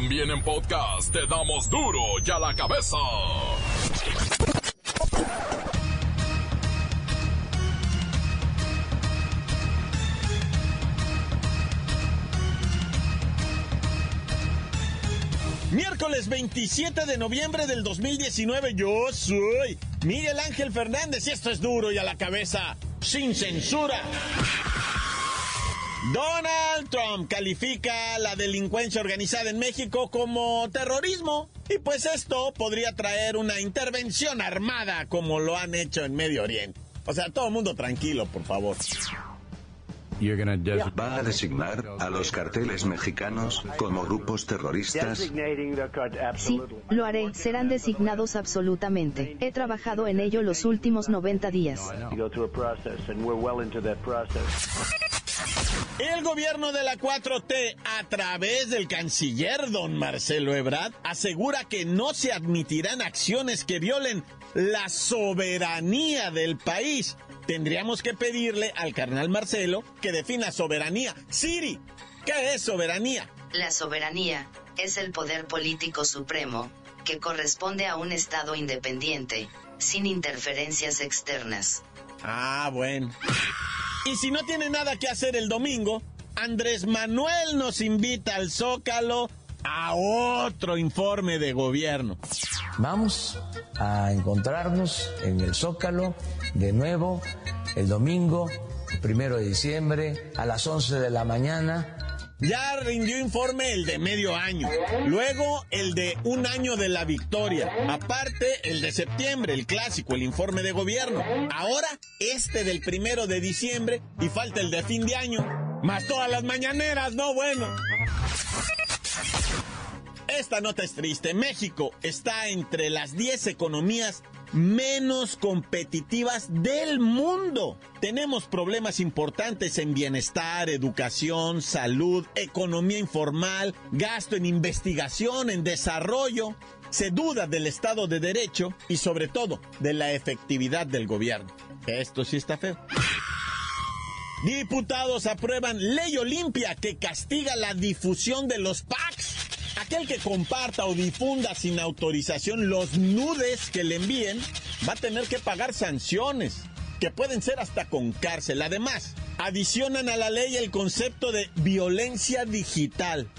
También en podcast te damos duro y a la cabeza. Miércoles 27 de noviembre del 2019, yo soy Miguel Ángel Fernández y esto es duro y a la cabeza, sin censura. Donald Trump califica la delincuencia organizada en México como terrorismo y pues esto podría traer una intervención armada como lo han hecho en Medio Oriente. O sea, todo el mundo tranquilo, por favor. Va a designar a los carteles mexicanos como grupos terroristas. Sí, lo haré. Serán designados absolutamente. He trabajado en ello los últimos 90 días. El gobierno de la 4T, a través del canciller don Marcelo Ebrard, asegura que no se admitirán acciones que violen la soberanía del país. Tendríamos que pedirle al carnal Marcelo que defina soberanía. Siri, ¿qué es soberanía? La soberanía es el poder político supremo, que corresponde a un Estado independiente, sin interferencias externas. Ah, bueno. Y si no tiene nada que hacer el domingo, Andrés Manuel nos invita al Zócalo a otro informe de gobierno. Vamos a encontrarnos en el Zócalo de nuevo el domingo, primero de diciembre, a las 11 de la mañana. Ya rindió informe el de medio año, luego el de un año de la victoria, aparte el de septiembre, el clásico, el informe de gobierno, ahora este del primero de diciembre y falta el de fin de año, más todas las mañaneras, no bueno. Esta nota es triste. México está entre las 10 economías menos competitivas del mundo. Tenemos problemas importantes en bienestar, educación, salud, economía informal, gasto en investigación, en desarrollo. Se duda del Estado de Derecho y sobre todo de la efectividad del gobierno. Esto sí está feo. Diputados aprueban ley Olimpia que castiga la difusión de los packs. Aquel que comparta o difunda sin autorización los nudes que le envíen va a tener que pagar sanciones, que pueden ser hasta con cárcel. Además, adicionan a la ley el concepto de violencia digital.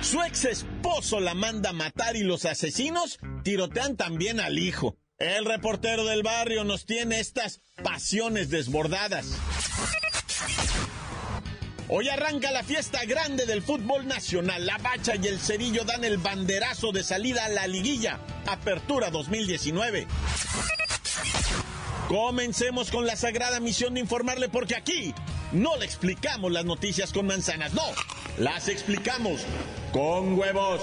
Su ex esposo la manda a matar y los asesinos tirotean también al hijo. El reportero del barrio nos tiene estas pasiones desbordadas. Hoy arranca la fiesta grande del fútbol nacional. La Bacha y el Cerillo dan el banderazo de salida a la liguilla. Apertura 2019. Comencemos con la sagrada misión de informarle porque aquí no le explicamos las noticias con manzanas, no, las explicamos con huevos.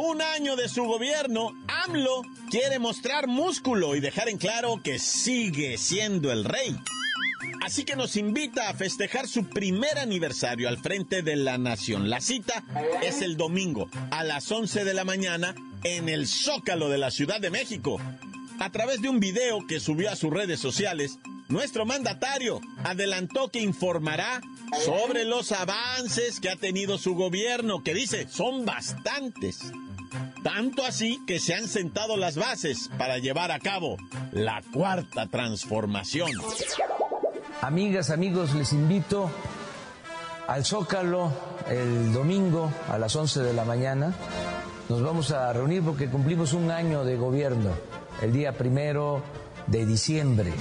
Un año de su gobierno, AMLO quiere mostrar músculo y dejar en claro que sigue siendo el rey. Así que nos invita a festejar su primer aniversario al frente de la nación. La cita es el domingo a las 11 de la mañana en el Zócalo de la Ciudad de México. A través de un video que subió a sus redes sociales, nuestro mandatario adelantó que informará sobre los avances que ha tenido su gobierno, que dice son bastantes. Tanto así que se han sentado las bases para llevar a cabo la cuarta transformación. Amigas, amigos, les invito al Zócalo el domingo a las 11 de la mañana. Nos vamos a reunir porque cumplimos un año de gobierno, el día primero de diciembre.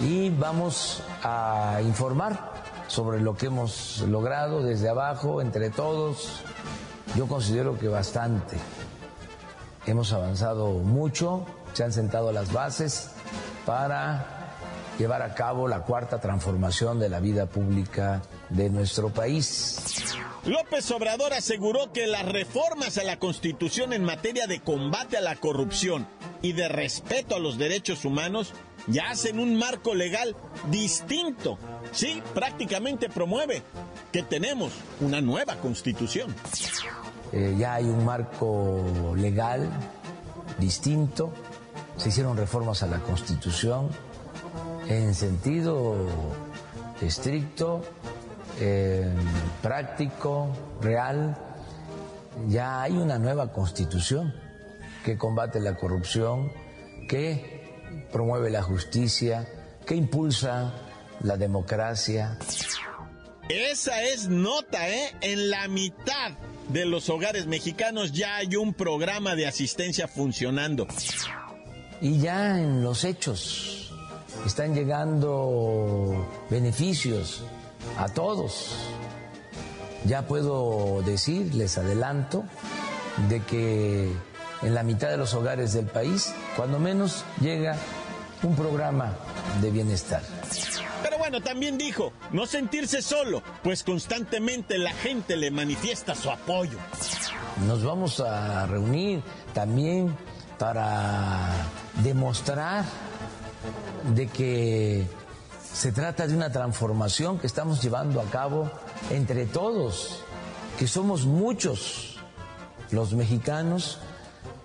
Y vamos a informar sobre lo que hemos logrado desde abajo, entre todos. Yo considero que bastante. Hemos avanzado mucho, se han sentado las bases para llevar a cabo la cuarta transformación de la vida pública de nuestro país. López Obrador aseguró que las reformas a la Constitución en materia de combate a la corrupción y de respeto a los derechos humanos ya hacen un marco legal distinto. Sí, prácticamente promueve que tenemos una nueva constitución. Eh, ya hay un marco legal distinto, se hicieron reformas a la constitución en sentido estricto eh, práctico, real. Ya hay una nueva constitución que combate la corrupción, que promueve la justicia, que impulsa la democracia. Esa es nota, ¿eh? En la mitad de los hogares mexicanos ya hay un programa de asistencia funcionando. Y ya en los hechos están llegando beneficios a todos. Ya puedo decir, les adelanto, de que en la mitad de los hogares del país, cuando menos, llega un programa de bienestar. Pero bueno, también dijo, no sentirse solo, pues constantemente la gente le manifiesta su apoyo. Nos vamos a reunir también para demostrar de que se trata de una transformación que estamos llevando a cabo entre todos, que somos muchos los mexicanos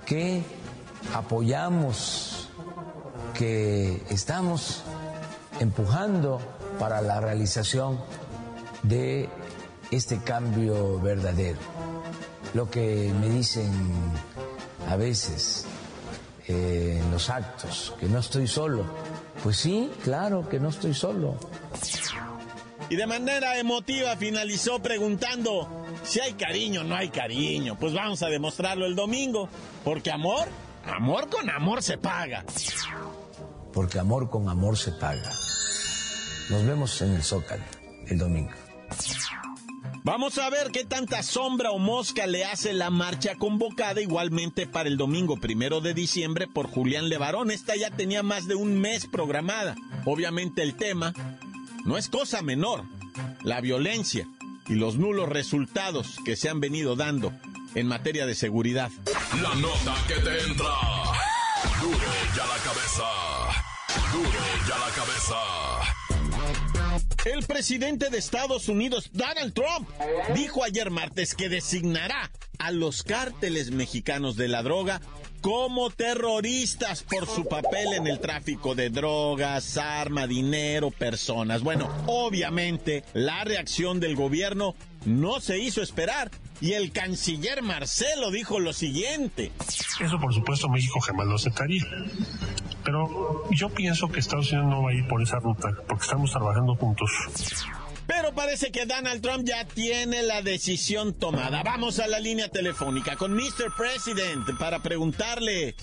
que apoyamos, que estamos empujando para la realización de este cambio verdadero. Lo que me dicen a veces eh, en los actos, que no estoy solo, pues sí, claro que no estoy solo. Y de manera emotiva finalizó preguntando si hay cariño no hay cariño. Pues vamos a demostrarlo el domingo. Porque amor, amor con amor se paga. Porque amor con amor se paga. Nos vemos en el Zócalo el domingo. Vamos a ver qué tanta sombra o mosca le hace la marcha convocada igualmente para el domingo primero de diciembre por Julián Levarón. Esta ya tenía más de un mes programada. Obviamente el tema no es cosa menor. La violencia y los nulos resultados que se han venido dando en materia de seguridad. La nota que te entra. Duro la cabeza. Duro ya la cabeza. El presidente de Estados Unidos, Donald Trump, dijo ayer martes que designará a los cárteles mexicanos de la droga como terroristas por su papel en el tráfico de drogas, arma, dinero, personas. Bueno, obviamente la reacción del gobierno no se hizo esperar y el canciller Marcelo dijo lo siguiente. Eso por supuesto México jamás lo aceptaría. Pero yo pienso que Estados Unidos no va a ir por esa ruta, porque estamos trabajando juntos. Pero parece que Donald Trump ya tiene la decisión tomada. Vamos a la línea telefónica con Mr. President para preguntarle,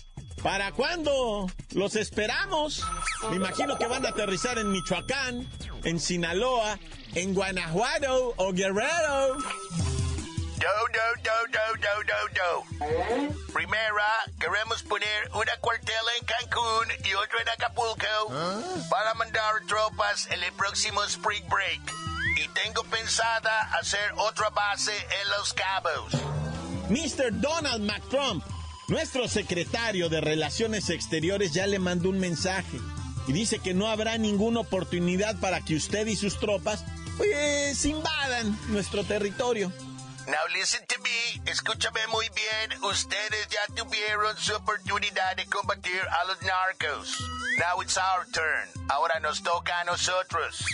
¿para cuándo los esperamos? Me imagino que van a aterrizar en Michoacán, en Sinaloa, en Guanajuato o Guerrero. No, no, no, no, no, no, no. Primera, queremos poner una cuartela en Cancún y otra en Acapulco para mandar tropas en el próximo Spring Break. Y tengo pensada hacer otra base en Los Cabos. Mr. Donald McTrump, nuestro secretario de Relaciones Exteriores, ya le mandó un mensaje y dice que no habrá ninguna oportunidad para que usted y sus tropas pues invadan nuestro territorio. Now listen to me, escúchame muy bien, ustedes ya tuvieron su oportunidad de combatir a los narcos. Now it's our turn, ahora nos toca a nosotros.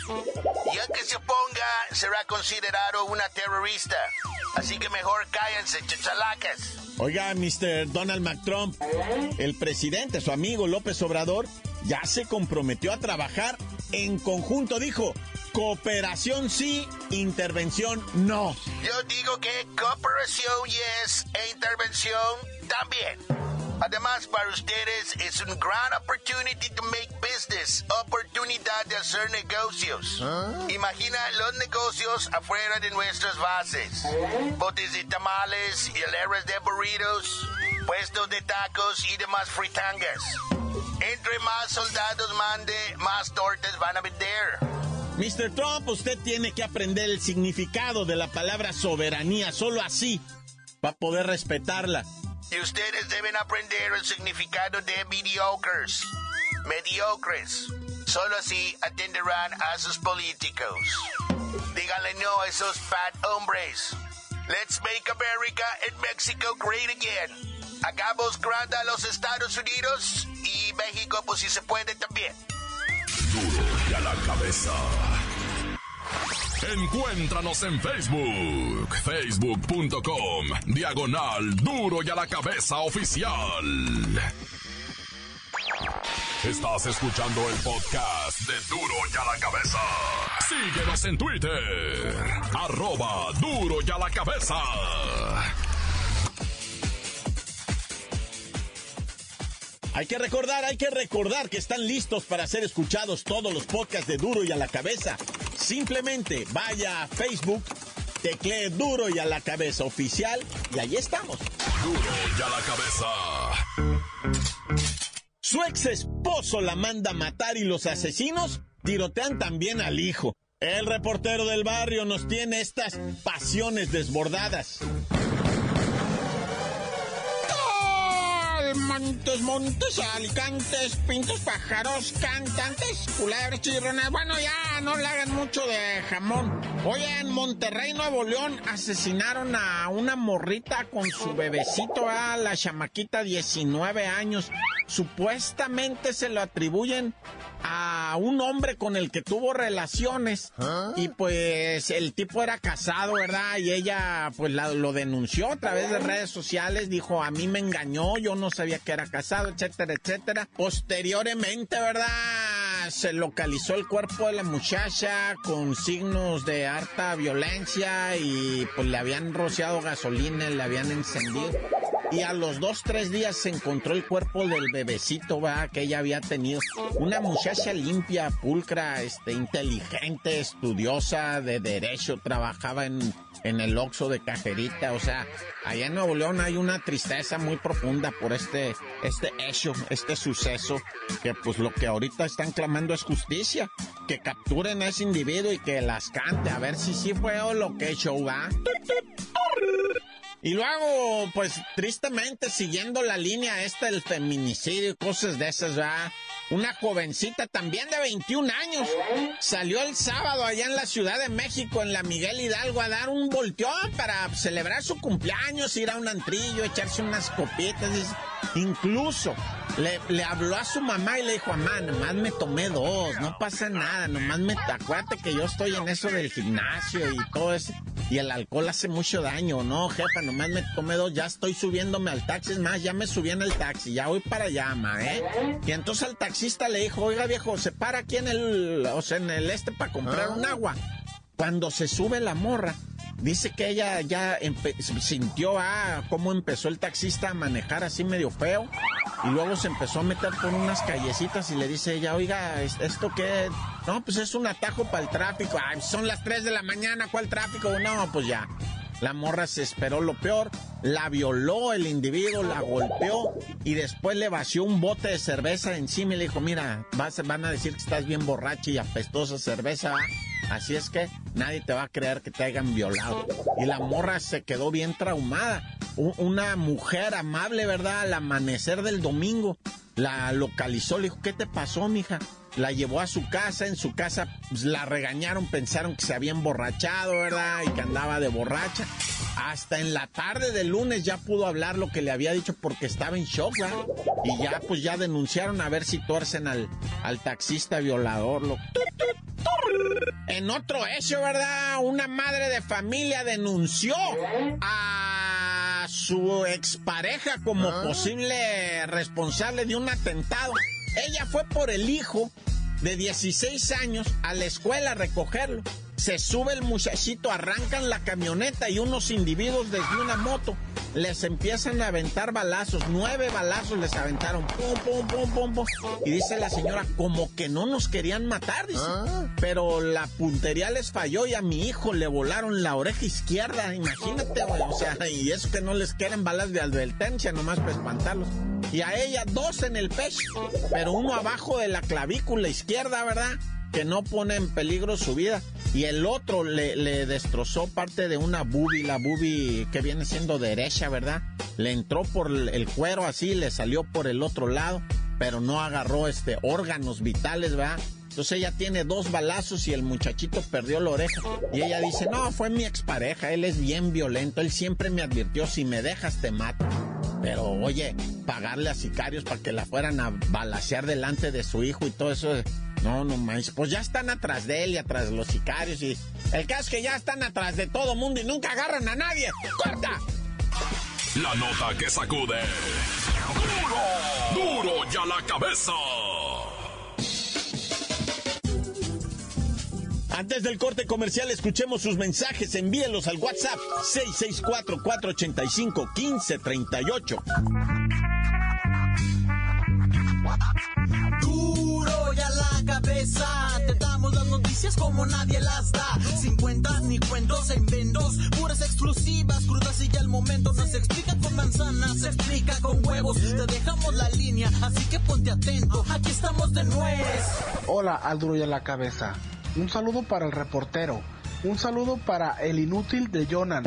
Y al que se oponga será considerado una terrorista. Así que mejor cállense, chachalacas. Oiga, Mr. Donald McTrump, el presidente, su amigo López Obrador, ya se comprometió a trabajar en conjunto, dijo, cooperación sí, intervención no. Yo digo que cooperación yes e intervención también. Además, para ustedes es un gran opportunity to make business, oportunidad de hacer negocios. Imagina los negocios afuera de nuestras bases. Botes de tamales, hileras de burritos, puestos de tacos y demás fritangas. Entre más soldados mande, más tortas van a vender. Mr. Trump, usted tiene que aprender el significado de la palabra soberanía, solo así, para poder respetarla. Y ustedes deben aprender el significado de mediocres. Mediocres. Solo así atenderán a sus políticos. Díganle no a esos fat hombres. Let's make America and Mexico great again. Hagamos grande a los Estados Unidos y México, pues si se puede también. Duro y a la cabeza. Encuéntranos en Facebook, facebook.com, diagonal duro y a la cabeza oficial. Estás escuchando el podcast de Duro y a la cabeza. Síguenos en Twitter, arroba duro y a la cabeza. Hay que recordar, hay que recordar que están listos para ser escuchados todos los podcasts de Duro y a la cabeza. Simplemente vaya a Facebook, teclee Duro y a la cabeza oficial y ahí estamos. Duro y a la cabeza. Su ex esposo la manda a matar y los asesinos tirotean también al hijo. El reportero del barrio nos tiene estas pasiones desbordadas. Montes, montes, alicantes, pintos, pájaros, cantantes, culebras, chirronas. Bueno, ya no le hagan mucho de jamón. Oye, en Monterrey, Nuevo León, asesinaron a una morrita con su bebecito, a la chamaquita, 19 años. Supuestamente se lo atribuyen a un hombre con el que tuvo relaciones y pues el tipo era casado, ¿verdad? Y ella pues lo denunció a través de redes sociales, dijo, a mí me engañó, yo no sabía que era casado, etcétera, etcétera. Posteriormente, ¿verdad? Se localizó el cuerpo de la muchacha con signos de harta violencia y pues le habían rociado gasolina, le habían encendido. Y a los dos, tres días se encontró el cuerpo del bebecito, va, que ella había tenido. Una muchacha limpia, pulcra, este, inteligente, estudiosa, de derecho, trabajaba en, en el Oxxo de cajerita. O sea, allá en Nuevo León hay una tristeza muy profunda por este, este hecho, este suceso, que pues lo que ahorita están clamando es justicia. Que capturen a ese individuo y que las cante, a ver si sí fue o lo que hecho, va. Y luego, pues tristemente, siguiendo la línea esta del feminicidio y cosas de esas, ¿verdad? Una jovencita también de 21 años salió el sábado allá en la Ciudad de México, en la Miguel Hidalgo, a dar un volteón para celebrar su cumpleaños, ir a un antrillo, echarse unas copitas. Incluso le, le, habló a su mamá y le dijo, mamá, nomás me tomé dos, no pasa nada, nomás me... Acuérdate que yo estoy en eso del gimnasio y todo eso. Y el alcohol hace mucho daño, ¿no, jefa? Nomás me tomé dos, ya estoy subiéndome al taxi. Es más, ya me subí en el taxi, ya voy para allá, ma, ¿eh? Y entonces al taxista le dijo, oiga, viejo, se para aquí en el, o sea, en el este para comprar un agua. Cuando se sube la morra, dice que ella ya sintió ah, cómo empezó el taxista a manejar así medio feo. Y luego se empezó a meter por unas callecitas y le dice ella, oiga, ¿esto qué? No, pues es un atajo para el tráfico. Ay, son las 3 de la mañana, ¿cuál tráfico? No, pues ya. La morra se esperó lo peor, la violó el individuo, la golpeó y después le vació un bote de cerveza encima y le dijo, mira, vas, van a decir que estás bien borracha y apestosa cerveza, ¿va? Así es que nadie te va a creer que te hayan violado. Y la morra se quedó bien traumada. Una mujer amable, ¿verdad? Al amanecer del domingo la localizó, le dijo, ¿qué te pasó, mija? La llevó a su casa, en su casa pues, la regañaron, pensaron que se había emborrachado, ¿verdad? Y que andaba de borracha. Hasta en la tarde del lunes ya pudo hablar lo que le había dicho porque estaba en shock, ¿verdad? Y ya, pues ya denunciaron a ver si tuercen al, al taxista violador. Lo... En otro hecho, ¿verdad? Una madre de familia denunció a su expareja como posible responsable de un atentado. Ella fue por el hijo de 16 años a la escuela a recogerlo. Se sube el muchachito, arrancan la camioneta y unos individuos desde una moto les empiezan a aventar balazos. Nueve balazos les aventaron. Pum, pum, pum, pum, pum. Y dice la señora, como que no nos querían matar, dice. Pero la puntería les falló y a mi hijo le volaron la oreja izquierda. Imagínate, güey. O sea, y eso que no les quieren balas de advertencia, nomás para espantarlos. Y a ella dos en el pecho, pero uno abajo de la clavícula izquierda, ¿verdad? que no pone en peligro su vida. Y el otro le, destrozó parte de una bubi, la bubi que viene siendo derecha, ¿verdad? Le entró por el cuero así, le salió por el otro lado, pero no agarró este órganos vitales, ¿verdad? Entonces ella tiene dos balazos y el muchachito perdió la oreja. Y ella dice, no, fue mi expareja, él es bien violento, él siempre me advirtió, si me dejas te mato. Pero oye, pagarle a sicarios para que la fueran a balasear delante de su hijo y todo eso. No, no más. Pues ya están atrás de él y atrás de los sicarios y el caso es que ya están atrás de todo mundo y nunca agarran a nadie. ¡Corta! La nota que sacude. ¡Duro! ¡Duro ya la cabeza! Antes del corte comercial, escuchemos sus mensajes. Envíelos al WhatsApp 664-485-1538. Duro ya la cabeza, te damos las noticias como nadie las da. Sin cuentas ni cuentos en vendos, puras exclusivas, crudas y ya el momento. No se explica con manzanas, se explica con huevos. Te dejamos la línea, así que ponte atento. Aquí estamos de nuez. Hola, al duro ya la cabeza. Un saludo para el reportero. Un saludo para el inútil de Jonan,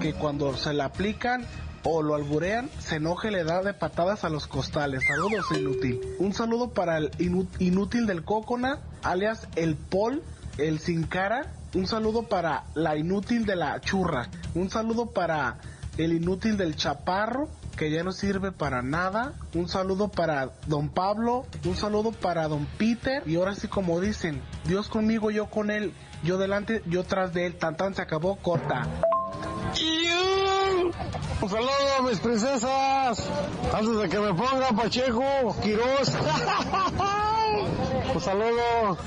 que cuando se le aplican o lo alburean, se enoja y le da de patadas a los costales. Saludos, inútil. Un saludo para el inútil del Cocona, alias el Paul, el sin cara. Un saludo para la inútil de la churra. Un saludo para el inútil del chaparro que ya no sirve para nada. Un saludo para don Pablo, un saludo para don Peter. Y ahora sí como dicen, Dios conmigo, yo con él, yo delante, yo tras de él. Tan tan se acabó, corta. Un saludo a mis princesas. Antes de que me ponga Pacheco, Quiroz. Un saludo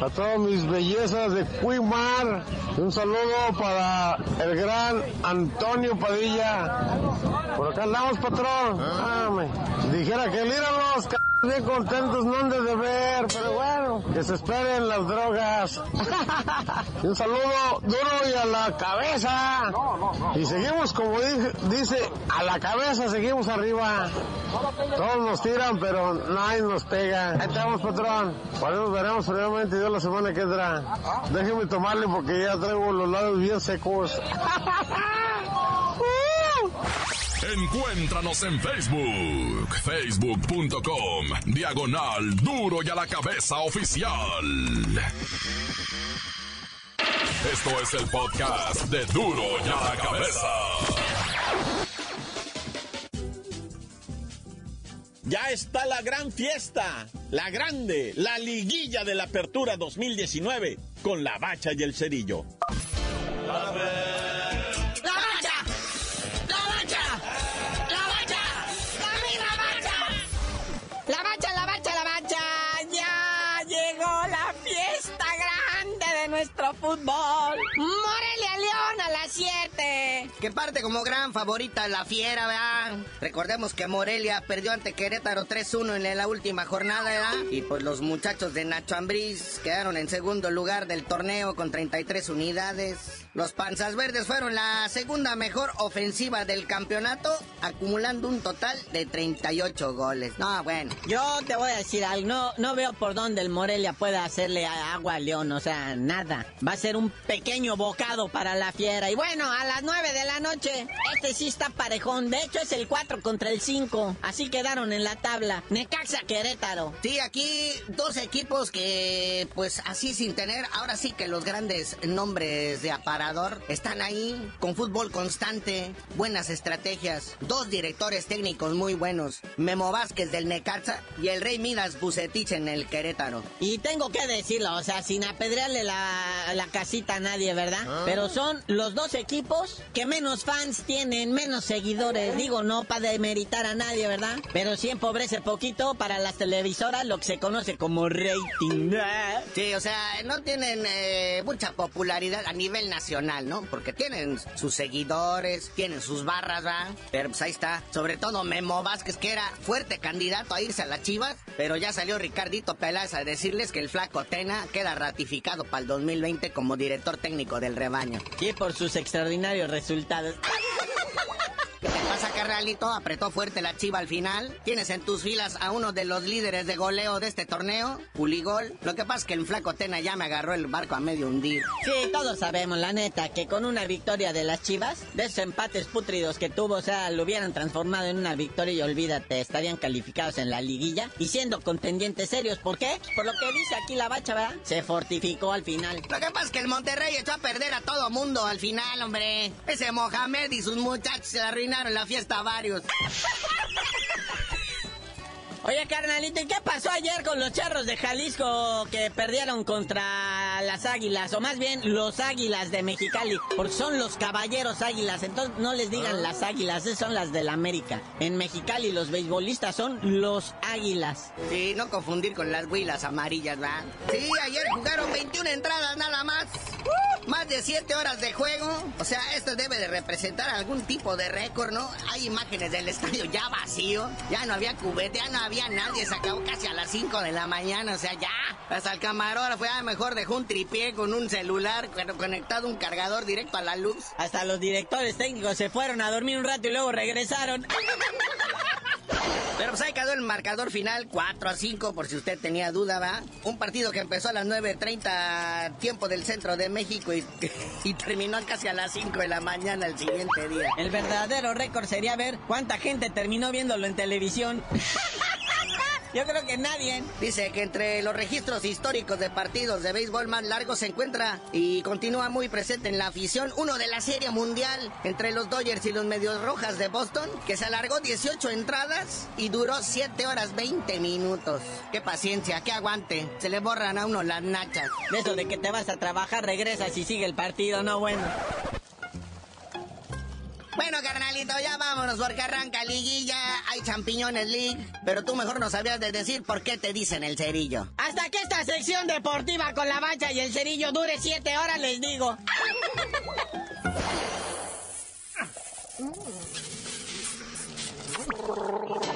a todas mis bellezas de Cuimar. Un saludo para el gran Antonio Padilla. Por acá andamos, patrón. Ah, dijera que líralos, bien contentos, no han de ver, pero bueno, que se esperen las drogas. un saludo duro y a la cabeza. Y seguimos, como dice, a la cabeza seguimos arriba. Todos nos tiran, pero nadie nos pega. Ahí estamos, patrón. Por eso veremos realmente Dios la semana que entra. Déjeme tomarle porque ya traigo los labios bien secos. Encuéntranos en Facebook, facebook.com, diagonal duro y a la cabeza oficial. Esto es el podcast de duro y a la cabeza. Ya está la gran fiesta, la grande, la liguilla de la apertura 2019 con la bacha y el cerillo. Fútbol. Morelia León a las 7. Que parte como gran favorita la fiera, ¿verdad? Recordemos que Morelia perdió ante Querétaro 3-1 en la última jornada, ¿verdad? Y pues los muchachos de Nacho Ambriz quedaron en segundo lugar del torneo con 33 unidades. Los Panzas Verdes fueron la segunda mejor ofensiva del campeonato, acumulando un total de 38 goles. No, bueno. Yo te voy a decir algo, no, no veo por dónde el Morelia pueda hacerle agua a León, o sea, nada. Va a ser un pequeño bocado para la fiera. Y bueno, a las 9 de la noche, este sí está parejón. De hecho, es el 4 contra el 5. Así quedaron en la tabla. Necaxa Querétaro. Sí, aquí dos equipos que, pues así sin tener, ahora sí que los grandes nombres de aparato están ahí con fútbol constante, buenas estrategias, dos directores técnicos muy buenos, Memo Vázquez del Necaxa y el Rey Midas Bucetich en el Querétaro. Y tengo que decirlo, o sea, sin apedrearle la, la casita a nadie, ¿verdad? Ah. Pero son los dos equipos que menos fans tienen, menos seguidores. Digo, no para demeritar a nadie, ¿verdad? Pero sí empobrece poquito para las televisoras lo que se conoce como rating. Sí, o sea, no tienen eh, mucha popularidad a nivel nacional ¿no? Porque tienen sus seguidores, tienen sus barras, ¿va? Pero pues ahí está. Sobre todo Memo Vázquez, que era fuerte candidato a irse a las chivas, pero ya salió Ricardito Peláez a decirles que el flaco Tena queda ratificado para el 2020 como director técnico del rebaño. Y por sus extraordinarios resultados. ¿Qué pasa, carnalito, apretó fuerte la chiva al final. Tienes en tus filas a uno de los líderes de goleo de este torneo, Puligol. Lo que pasa es que el flaco Tena ya me agarró el barco a medio hundir. Sí, todos sabemos, la neta, que con una victoria de las chivas, de esos empates pútridos que tuvo, o sea, lo hubieran transformado en una victoria y olvídate, estarían calificados en la liguilla y siendo contendientes serios. ¿Por qué? Por lo que dice aquí la bacha, ¿verdad? Se fortificó al final. Lo que pasa es que el Monterrey echó a perder a todo mundo al final, hombre. Ese Mohamed y sus muchachos se arruinaron la fiesta a varios. Oye, carnalito, ¿y qué pasó ayer con los charros de Jalisco que perdieron contra las águilas? O más bien, los águilas de Mexicali. Porque son los caballeros águilas. Entonces, no les digan las águilas, esas son las del América. En Mexicali, los beisbolistas son los águilas. Sí, no confundir con las huilas amarillas, ¿verdad? Sí, ayer jugaron 21 entradas nada más. Más de 7 horas de juego. O sea, esto debe de representar algún tipo de récord, ¿no? Hay imágenes del estadio ya vacío. Ya no había cubete, ya no había nadie. Se acabó casi a las 5 de la mañana. O sea, ya. Hasta el camarógrafo ya mejor dejó un tripié con un celular pero conectado un cargador directo a la luz. Hasta los directores técnicos se fueron a dormir un rato y luego regresaron. Pero pues ahí quedó el marcador final 4 a 5, por si usted tenía duda, ¿va? Un partido que empezó a las 9.30 tiempo del centro de México y, y terminó casi a las 5 de la mañana el siguiente día. El verdadero récord sería ver cuánta gente terminó viéndolo en televisión. Yo creo que nadie. Dice que entre los registros históricos de partidos de béisbol más largos se encuentra y continúa muy presente en la afición uno de la Serie Mundial entre los Dodgers y los Medios Rojas de Boston, que se alargó 18 entradas y duró 7 horas 20 minutos. Qué paciencia, qué aguante. Se le borran a uno las nachas. De eso de que te vas a trabajar, regresas y sigue el partido, no bueno. Bueno, carnalito, ya vámonos porque arranca liguilla, hay champiñones league, pero tú mejor no sabías de decir por qué te dicen el cerillo. Hasta que esta sección deportiva con la bacha y el cerillo dure siete horas, les digo.